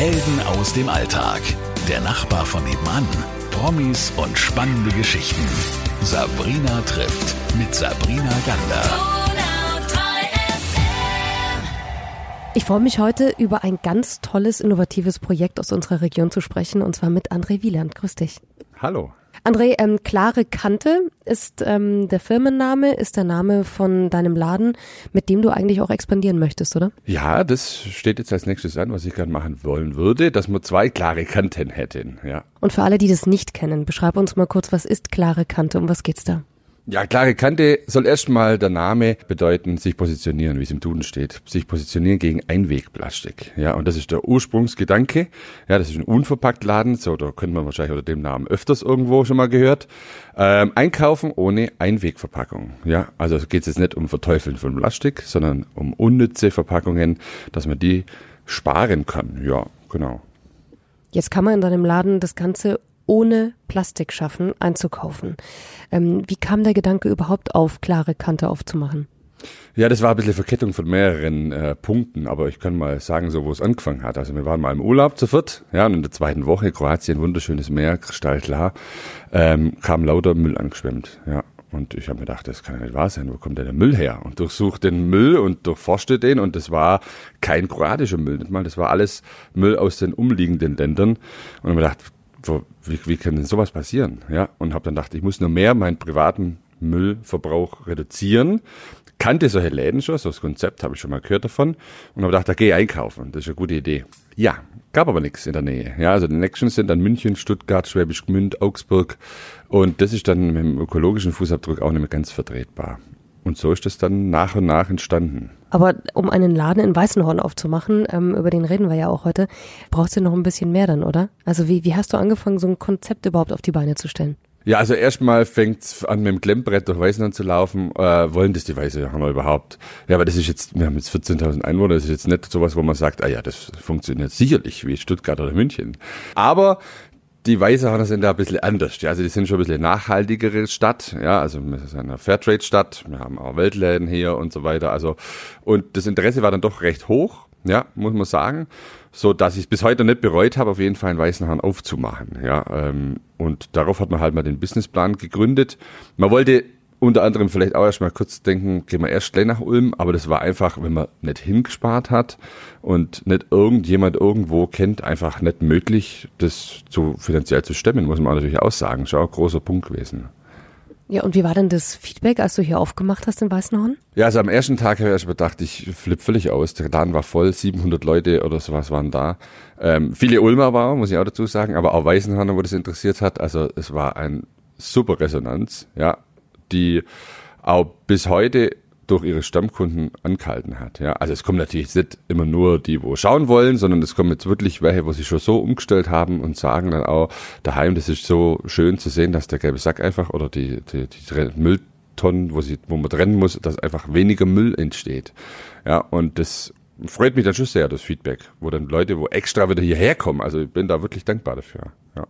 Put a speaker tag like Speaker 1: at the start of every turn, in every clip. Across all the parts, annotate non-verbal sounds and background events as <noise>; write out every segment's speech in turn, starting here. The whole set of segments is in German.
Speaker 1: Helden aus dem Alltag. Der Nachbar von nebenan. Promis und spannende Geschichten. Sabrina trifft mit Sabrina Gander.
Speaker 2: Ich freue mich heute über ein ganz tolles, innovatives Projekt aus unserer Region zu sprechen, und zwar mit André Wieland. Grüß dich.
Speaker 3: Hallo.
Speaker 2: André, ähm, klare Kante ist ähm, der Firmenname, ist der Name von deinem Laden, mit dem du eigentlich auch expandieren möchtest, oder?
Speaker 3: Ja, das steht jetzt als nächstes an, was ich gerne machen wollen würde, dass wir zwei klare Kanten hätten, ja.
Speaker 2: Und für alle, die das nicht kennen, beschreib uns mal kurz, was ist klare Kante, um was geht's da?
Speaker 3: Ja, klare Kante soll erstmal der Name bedeuten, sich positionieren, wie es im Duden steht. Sich positionieren gegen Einwegplastik. Ja, und das ist der Ursprungsgedanke. Ja, das ist ein Unverpacktladen, so, da könnte man wahrscheinlich unter dem Namen öfters irgendwo schon mal gehört. Ähm, einkaufen ohne Einwegverpackung. Ja, also geht es jetzt nicht um Verteufeln von Plastik, sondern um unnütze Verpackungen, dass man die sparen kann. Ja, genau.
Speaker 2: Jetzt kann man in deinem Laden das Ganze ohne Plastik schaffen, einzukaufen. Ähm, wie kam der Gedanke überhaupt auf, klare Kante aufzumachen?
Speaker 3: Ja, das war ein bisschen Verkettung von mehreren äh, Punkten, aber ich kann mal sagen, so wo es angefangen hat. Also wir waren mal im Urlaub zu viert, ja, und in der zweiten Woche, Kroatien, wunderschönes Meer, kristallklar, ähm, kam lauter Müll angeschwemmt, ja. Und ich habe mir gedacht, das kann ja nicht wahr sein, wo kommt denn der Müll her? Und durchsucht den Müll und durchforschte den und das war kein kroatischer Müll, nicht mal, das war alles Müll aus den umliegenden Ländern. Und ich habe mir gedacht, wo, wie, wie kann denn sowas passieren? Ja, und habe dann gedacht, ich muss nur mehr meinen privaten Müllverbrauch reduzieren. Kannte solche Läden schon, so das Konzept habe ich schon mal gehört davon und habe gedacht, da gehe einkaufen, das ist eine gute Idee. Ja, gab aber nichts in der Nähe. Ja, also die Nächsten sind dann München, Stuttgart, Schwäbisch Gmünd, Augsburg und das ist dann mit dem ökologischen Fußabdruck auch nicht mehr ganz vertretbar. Und so ist das dann nach und nach entstanden.
Speaker 2: Aber um einen Laden in Weißenhorn aufzumachen, ähm, über den reden wir ja auch heute, brauchst du noch ein bisschen mehr dann, oder? Also wie, wie hast du angefangen, so ein Konzept überhaupt auf die Beine zu stellen?
Speaker 3: Ja, also erstmal fängt's an mit dem Klemmbrett durch Weißenhorn zu laufen. Äh, wollen das die Weißenhorner überhaupt? Ja, aber das ist jetzt, wir haben jetzt 14.000 Einwohner, das ist jetzt nicht sowas, wo man sagt, ah ja, das funktioniert sicherlich wie Stuttgart oder München. Aber die Weißerhörner sind da ein bisschen anders. Ja, also die sind schon ein bisschen nachhaltigere Stadt. Ja, also wir sind eine Fairtrade-Stadt. Wir haben auch Weltläden hier und so weiter. Also, und das Interesse war dann doch recht hoch. Ja, muss man sagen. So, dass ich bis heute nicht bereut habe, auf jeden Fall einen Weißenhahn aufzumachen. Ja, ähm, und darauf hat man halt mal den Businessplan gegründet. Man wollte unter anderem vielleicht auch erstmal kurz denken, gehen wir erst gleich nach Ulm, aber das war einfach, wenn man nicht hingespart hat und nicht irgendjemand irgendwo kennt, einfach nicht möglich, das zu finanziell zu stemmen, muss man natürlich auch sagen. Schau, großer Punkt gewesen.
Speaker 2: Ja, und wie war denn das Feedback, als du hier aufgemacht hast in Weißenhorn?
Speaker 3: Ja, also am ersten Tag habe ich erst gedacht, ich flippe völlig aus. Der Laden war voll, 700 Leute oder sowas waren da. Ähm, viele Ulmer waren, muss ich auch dazu sagen, aber auch Weißenhorn, wo das interessiert hat. Also es war ein super Resonanz, ja die auch bis heute durch ihre Stammkunden angehalten hat. Ja, also es kommen natürlich nicht immer nur die, wo schauen wollen, sondern es kommen jetzt wirklich welche, wo sie schon so umgestellt haben und sagen dann auch daheim, das ist so schön zu sehen, dass der gelbe Sack einfach oder die, die, die Mülltonnen, wo sie, wo man trennen muss, dass einfach weniger Müll entsteht. Ja, und das freut mich dann schon sehr, das Feedback, wo dann Leute, wo extra wieder hierher kommen. Also ich bin da wirklich dankbar dafür. Ja.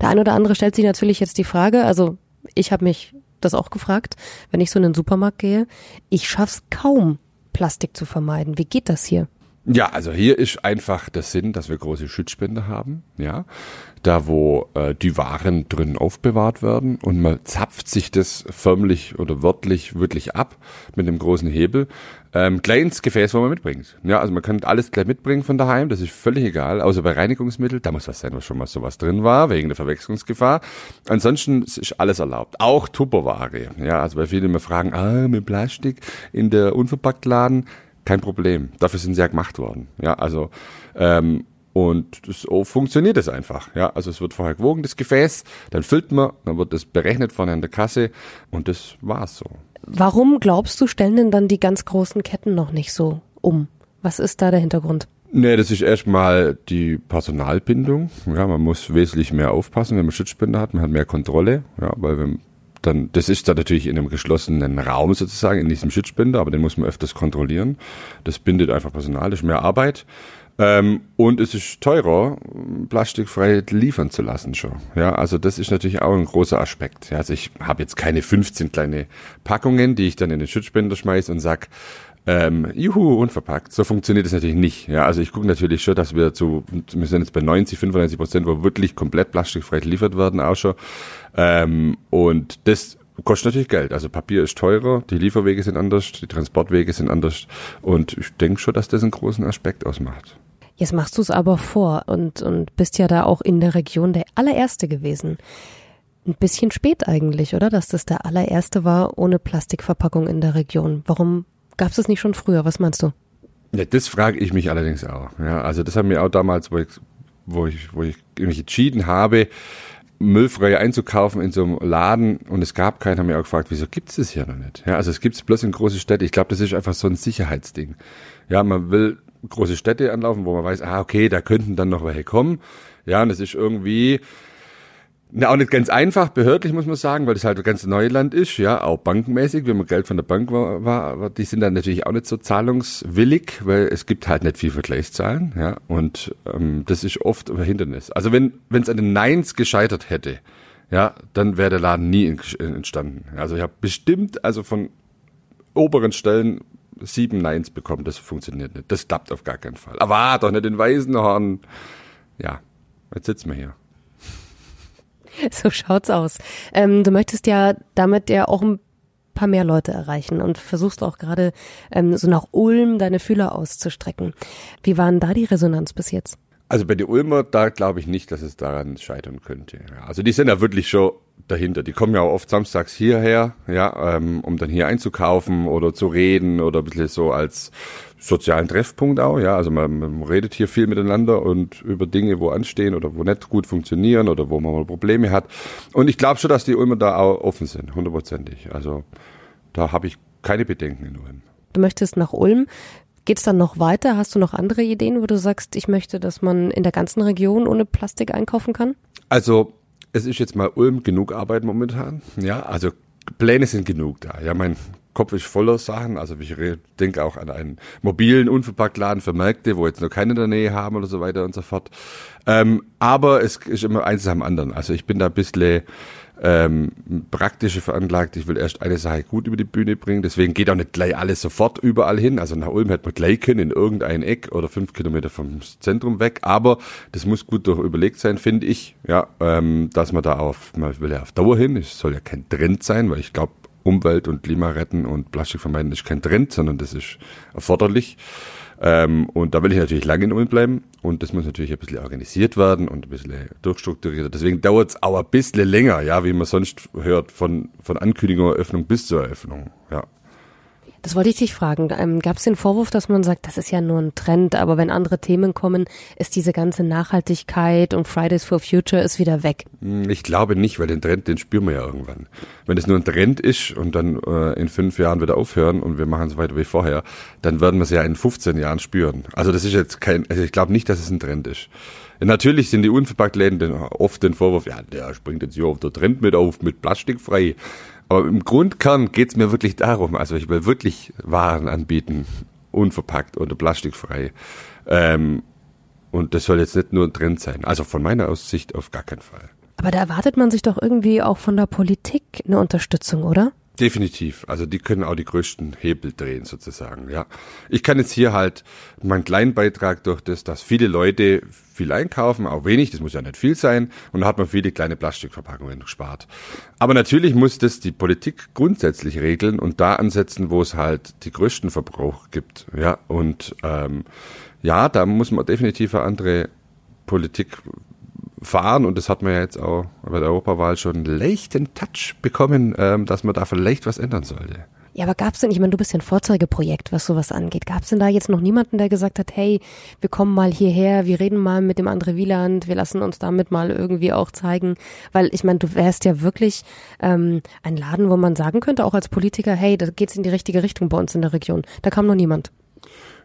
Speaker 2: Der eine oder andere stellt sich natürlich jetzt die Frage, also ich habe mich das auch gefragt, wenn ich so in den Supermarkt gehe. Ich schaff's kaum, Plastik zu vermeiden. Wie geht das hier?
Speaker 3: Ja, also hier ist einfach der Sinn, dass wir große Schutzspender haben, ja, da wo äh, die Waren drin aufbewahrt werden und man zapft sich das förmlich oder wörtlich wirklich ab mit einem großen Hebel, ähm, ins Gefäß, wo man mitbringt. Ja, also man kann alles gleich mitbringen von daheim, das ist völlig egal, außer bei Reinigungsmittel, da muss was sein, was schon mal sowas drin war, wegen der Verwechslungsgefahr. Ansonsten ist alles erlaubt, auch Tupperware. Ja, also bei vielen immer fragen, ah, mit Plastik in der Unverpacktladen, kein Problem. Dafür sind sie ja gemacht worden. Ja, also ähm, und so funktioniert es einfach. Ja, also es wird vorher gewogen, das Gefäß, dann füllt man, dann wird das berechnet vorne an der Kasse und das war's so.
Speaker 2: Warum glaubst du, stellen denn dann die ganz großen Ketten noch nicht so um? Was ist da der Hintergrund?
Speaker 3: Nee, das ist erstmal die Personalbindung. Ja, man muss wesentlich mehr aufpassen, wenn man Schutzspender hat. Man hat mehr Kontrolle. Ja, weil wenn dann, das ist dann natürlich in einem geschlossenen Raum sozusagen, in diesem Schutzspender, aber den muss man öfters kontrollieren. Das bindet einfach Personal, das ist mehr Arbeit. Ähm, und es ist teurer, plastikfrei liefern zu lassen schon. Ja, also das ist natürlich auch ein großer Aspekt. Ja, also ich habe jetzt keine 15 kleine Packungen, die ich dann in den Schutzspender schmeiße und sag, ähm, juhu, unverpackt. So funktioniert es natürlich nicht. Ja, also ich gucke natürlich schon, dass wir zu, wir sind jetzt bei 90, 95 Prozent, wo wirklich komplett plastikfrei geliefert werden, auch schon. Ähm, und das kostet natürlich Geld. Also Papier ist teurer, die Lieferwege sind anders, die Transportwege sind anders. Und ich denke schon, dass das einen großen Aspekt ausmacht.
Speaker 2: Jetzt machst du es aber vor und, und bist ja da auch in der Region der allererste gewesen. Ein bisschen spät eigentlich, oder? Dass das der allererste war ohne Plastikverpackung in der Region. Warum gab es das nicht schon früher? Was meinst du?
Speaker 3: Ja, das frage ich mich allerdings auch. Ja, also das haben wir auch damals, wo ich, wo ich, wo ich mich entschieden habe, müllfrei einzukaufen in so einem Laden und es gab keinen, haben wir auch gefragt, wieso gibt es das hier noch nicht? Ja, also es gibt es bloß in große Städte. Ich glaube, das ist einfach so ein Sicherheitsding. Ja, man will große Städte anlaufen, wo man weiß, ah, okay, da könnten dann noch welche kommen. Ja, und das ist irgendwie, na, auch nicht ganz einfach, behördlich muss man sagen, weil das halt ein ganz Neuland ist, ja, auch bankenmäßig, wenn man Geld von der Bank war, war, die sind dann natürlich auch nicht so zahlungswillig, weil es gibt halt nicht viel Vergleichszahlen, ja, und ähm, das ist oft ein Hindernis. Also wenn es an den Neins gescheitert hätte, ja, dann wäre der Laden nie entstanden. Also ich habe bestimmt, also von oberen Stellen sieben Neins bekommen, das funktioniert nicht. Das klappt auf gar keinen Fall. Aber ah, doch nicht den Waisenhorn. Ja, jetzt sitzen wir hier. <laughs>
Speaker 2: So schaut's aus. Ähm, du möchtest ja damit ja auch ein paar mehr Leute erreichen und versuchst auch gerade ähm, so nach Ulm deine Fühler auszustrecken. Wie waren da die Resonanz bis jetzt?
Speaker 3: Also bei den Ulmer, da glaube ich nicht, dass es daran scheitern könnte. Also die sind ja wirklich schon dahinter. Die kommen ja auch oft samstags hierher, ja, ähm, um dann hier einzukaufen oder zu reden oder ein bisschen so als sozialen Treffpunkt auch, ja. Also man, man redet hier viel miteinander und über Dinge, wo anstehen oder wo nicht gut funktionieren oder wo man mal Probleme hat. Und ich glaube schon, dass die Ulmer da auch offen sind, hundertprozentig. Also da habe ich keine Bedenken in Ulm.
Speaker 2: Du möchtest nach Ulm. Geht's dann noch weiter? Hast du noch andere Ideen, wo du sagst, ich möchte, dass man in der ganzen Region ohne Plastik einkaufen kann?
Speaker 3: Also es ist jetzt mal Ulm genug Arbeit momentan. Ja, also Pläne sind genug da. Ja, mein Kopf ist voller Sachen. Also ich denke auch an einen mobilen Unverpacktladen für Märkte, wo jetzt noch keine in der Nähe haben oder so weiter und so fort. Ähm, aber es ist immer eins am anderen. Also ich bin da ein bisschen ähm, praktische veranlagt. Ich will erst eine Sache gut über die Bühne bringen. Deswegen geht auch nicht gleich alles sofort überall hin. Also nach Ulm hätte man gleich können in irgendein Eck oder fünf Kilometer vom Zentrum weg. Aber das muss gut durch überlegt sein, finde ich. Ja, ähm, dass man da auf, man will ja auf Dauer hin. Es soll ja kein Trend sein, weil ich glaube, Umwelt und Klima retten und Plastik vermeiden ist kein Trend, sondern das ist erforderlich. Ähm, und da will ich natürlich lange in Ulm bleiben und das muss natürlich ein bisschen organisiert werden und ein bisschen durchstrukturiert. Deswegen dauert es auch ein bisschen länger, ja, wie man sonst hört, von, von Ankündigung, Eröffnung bis zur Eröffnung. Ja.
Speaker 2: Das wollte ich dich fragen. Ähm, Gab es den Vorwurf, dass man sagt, das ist ja nur ein Trend, aber wenn andere Themen kommen, ist diese ganze Nachhaltigkeit und Fridays for Future ist wieder weg?
Speaker 3: Hm, ich glaube nicht, weil den Trend, den spüren wir ja irgendwann. Wenn es nur ein Trend ist und dann äh, in fünf Jahren wieder aufhören und wir machen es weiter wie vorher, dann werden wir es ja in 15 Jahren spüren. Also das ist jetzt kein, also ich glaube nicht, dass es ein Trend ist. Natürlich sind die Unverpacktläden oft den Vorwurf, ja, der springt jetzt hier auf der Trend mit auf, mit plastikfrei. Aber im Grundkern geht es mir wirklich darum, also ich will wirklich Waren anbieten, unverpackt oder plastikfrei. Ähm, und das soll jetzt nicht nur ein Trend sein. Also von meiner Aussicht auf gar keinen Fall.
Speaker 2: Aber da erwartet man sich doch irgendwie auch von der Politik eine Unterstützung, oder?
Speaker 3: Definitiv. Also die können auch die größten Hebel drehen sozusagen. Ja, ich kann jetzt hier halt meinen kleinen Beitrag durch das, dass viele Leute viel einkaufen, auch wenig, das muss ja nicht viel sein, und da hat man viele kleine Plastikverpackungen gespart. Aber natürlich muss das die Politik grundsätzlich regeln und da ansetzen, wo es halt die größten Verbrauch gibt. Ja, und ähm, ja, da muss man definitiv eine andere Politik fahren und das hat man ja jetzt auch bei der Europawahl schon einen leichten Touch bekommen, ähm, dass man da vielleicht was ändern sollte.
Speaker 2: Ja, aber gab es denn, ich meine, du bist ja ein Vorzeigeprojekt, was sowas angeht. Gab es denn da jetzt noch niemanden, der gesagt hat, hey, wir kommen mal hierher, wir reden mal mit dem André Wieland, wir lassen uns damit mal irgendwie auch zeigen, weil ich meine, du wärst ja wirklich ähm, ein Laden, wo man sagen könnte, auch als Politiker, hey, da geht's in die richtige Richtung bei uns in der Region. Da kam noch niemand.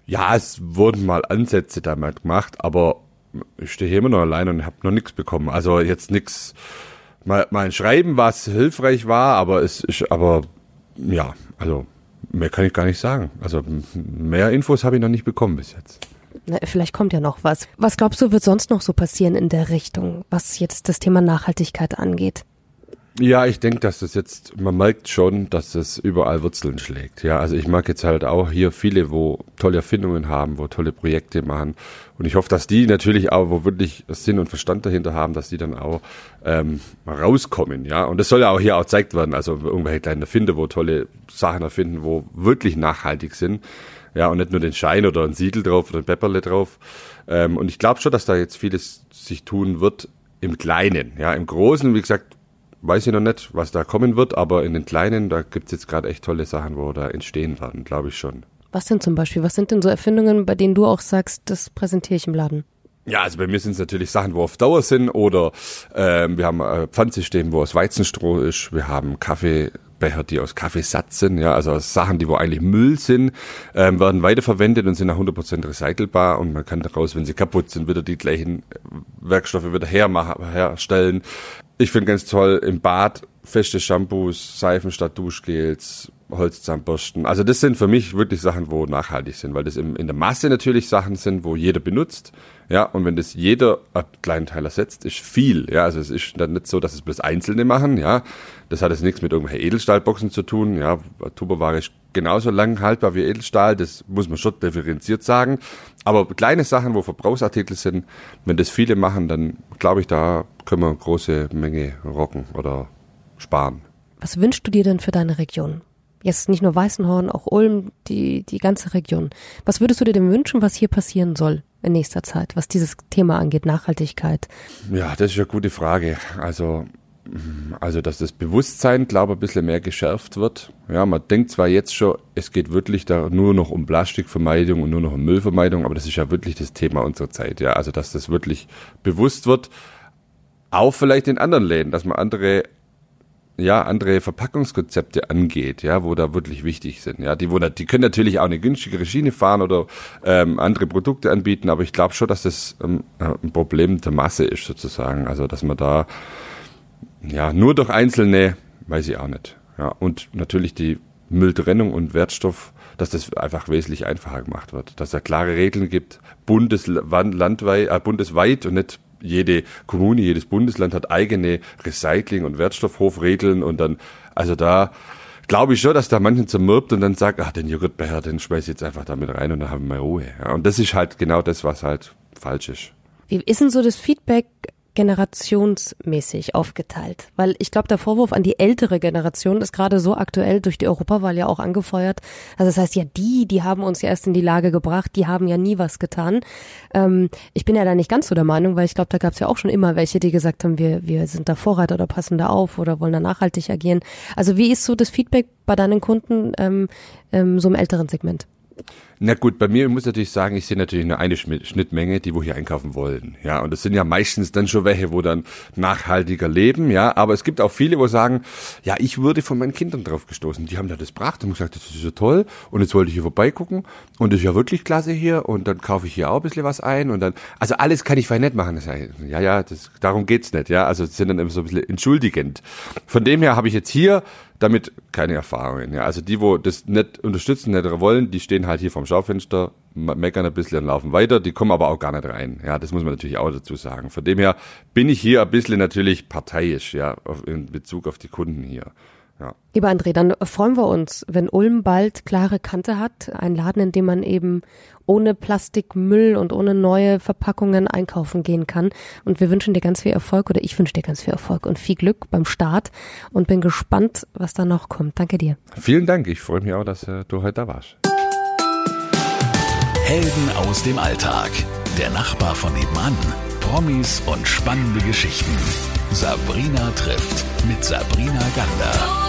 Speaker 3: Ja, es wurden mal Ansätze damit gemacht, aber ich stehe hier immer noch allein und habe noch nichts bekommen. Also jetzt nichts, mal, mal ein Schreiben, was hilfreich war, aber es ist, aber ja, also mehr kann ich gar nicht sagen. Also mehr Infos habe ich noch nicht bekommen bis jetzt.
Speaker 2: Na, vielleicht kommt ja noch was. Was glaubst du, wird sonst noch so passieren in der Richtung, was jetzt das Thema Nachhaltigkeit angeht?
Speaker 3: Ja, ich denke, dass das jetzt, man merkt schon, dass das überall Wurzeln schlägt. Ja, also ich mag jetzt halt auch hier viele, wo tolle Erfindungen haben, wo tolle Projekte machen. Und ich hoffe, dass die natürlich auch, wo wirklich Sinn und Verstand dahinter haben, dass die dann auch ähm, rauskommen. Ja, und das soll ja auch hier auch gezeigt werden. Also irgendwelche kleinen Erfinder, wo tolle Sachen erfinden, wo wirklich nachhaltig sind. Ja, und nicht nur den Schein oder ein Siegel drauf oder ein Pepperle drauf. Ähm, und ich glaube schon, dass da jetzt vieles sich tun wird im Kleinen. Ja, im Großen, wie gesagt, weiß ich noch nicht, was da kommen wird, aber in den kleinen, da gibt's jetzt gerade echt tolle Sachen, wo da entstehen werden, glaube ich schon.
Speaker 2: Was denn zum Beispiel? Was sind denn so Erfindungen, bei denen du auch sagst, das präsentiere ich im Laden?
Speaker 3: Ja, also bei mir sind es natürlich Sachen, wo auf Dauer sind oder ähm, wir haben ein Pfandsystem, wo aus Weizenstroh ist. Wir haben Kaffeebecher, die aus Kaffeesatz sind. Ja, also Sachen, die wo eigentlich Müll sind, ähm, werden weiterverwendet und sind nach 100% recycelbar und man kann daraus, wenn sie kaputt sind, wieder die gleichen Werkstoffe wieder hermachen, herstellen. Ich finde ganz toll im Bad feste Shampoos, Seifen statt Duschgels, Holzzahnbürsten. Also das sind für mich wirklich Sachen, wo nachhaltig sind, weil das in der Masse natürlich Sachen sind, wo jeder benutzt. Ja, und wenn das jeder einen kleinen Teil ersetzt, ist viel. Ja, also es ist dann nicht so, dass es bloß Einzelne machen. Ja, das hat jetzt nichts mit irgendwelchen Edelstahlboxen zu tun. Ja, Tupperware ist genauso lang haltbar wie Edelstahl. Das muss man schon differenziert sagen. Aber kleine Sachen, wo Verbrauchsartikel sind, wenn das viele machen, dann glaube ich, da können wir eine große Menge rocken oder sparen.
Speaker 2: Was wünschst du dir denn für deine Region? Jetzt nicht nur Weißenhorn, auch Ulm, die, die ganze Region. Was würdest du dir denn wünschen, was hier passieren soll in nächster Zeit, was dieses Thema angeht, Nachhaltigkeit?
Speaker 3: Ja, das ist eine gute Frage. Also, also, dass das Bewusstsein, glaube ich, ein bisschen mehr geschärft wird. Ja, man denkt zwar jetzt schon, es geht wirklich da nur noch um Plastikvermeidung und nur noch um Müllvermeidung, aber das ist ja wirklich das Thema unserer Zeit. Ja, also, dass das wirklich bewusst wird. Auch vielleicht in anderen Läden, dass man andere ja, andere Verpackungskonzepte angeht, ja, wo da wirklich wichtig sind. Ja, die, wo, die können natürlich auch eine günstigere Schiene fahren oder ähm, andere Produkte anbieten, aber ich glaube schon, dass das ähm, ein Problem der Masse ist sozusagen. Also dass man da ja nur durch einzelne, weiß ich auch nicht. Ja, und natürlich die Mülltrennung und Wertstoff, dass das einfach wesentlich einfacher gemacht wird, dass da klare Regeln gibt, bundeslandweit, äh, bundesweit und nicht jede Kommune, jedes Bundesland hat eigene Recycling- und Wertstoffhofregeln und dann, also da glaube ich schon, dass da manchen zermürbt und dann sagt, ach, den Joghurtbecher, den schmeiß ich jetzt einfach damit rein und dann haben wir Ruhe. Ja, und das ist halt genau das, was halt falsch ist.
Speaker 2: Wie ist denn so das Feedback generationsmäßig aufgeteilt. Weil ich glaube, der Vorwurf an die ältere Generation ist gerade so aktuell durch die Europawahl ja auch angefeuert. Also das heißt ja, die, die haben uns ja erst in die Lage gebracht, die haben ja nie was getan. Ähm, ich bin ja da nicht ganz so der Meinung, weil ich glaube, da gab es ja auch schon immer welche, die gesagt haben, wir, wir sind da Vorreiter oder passen da auf oder wollen da nachhaltig agieren. Also wie ist so das Feedback bei deinen Kunden ähm, ähm, so im älteren Segment?
Speaker 3: Na gut, bei mir muss ich natürlich sagen, ich sehe natürlich nur eine Schnittmenge, die wo hier einkaufen wollen. Ja, und das sind ja meistens dann schon welche, wo dann nachhaltiger leben, ja. Aber es gibt auch viele, wo sagen, ja, ich würde von meinen Kindern drauf gestoßen. Die haben da das gebracht und gesagt, das ist so toll. Und jetzt wollte ich hier vorbeigucken und das ist ja wirklich klasse hier. Und dann kaufe ich hier auch ein bisschen was ein und dann, also alles kann ich fein nicht machen. Das heißt, ja, ja, das, darum geht's nicht, ja. Also sind dann immer so ein bisschen entschuldigend. Von dem her habe ich jetzt hier damit keine Erfahrungen. Ja. Also die, wo das nicht unterstützen, nicht wollen, die stehen halt hier vorm Schaufenster, meckern ein bisschen und laufen weiter, die kommen aber auch gar nicht rein. Ja, das muss man natürlich auch dazu sagen. Von dem her bin ich hier ein bisschen natürlich parteiisch, ja, in Bezug auf die Kunden hier. Ja.
Speaker 2: Lieber André, dann freuen wir uns, wenn Ulm bald klare Kante hat. Ein Laden, in dem man eben ohne Plastikmüll und ohne neue Verpackungen einkaufen gehen kann. Und wir wünschen dir ganz viel Erfolg oder ich wünsche dir ganz viel Erfolg und viel Glück beim Start und bin gespannt, was da noch kommt. Danke dir.
Speaker 3: Vielen Dank. Ich freue mich auch, dass äh, du heute da warst.
Speaker 1: Helden aus dem Alltag. Der Nachbar von nebenan. Promis und spannende Geschichten. Sabrina trifft mit Sabrina Gander.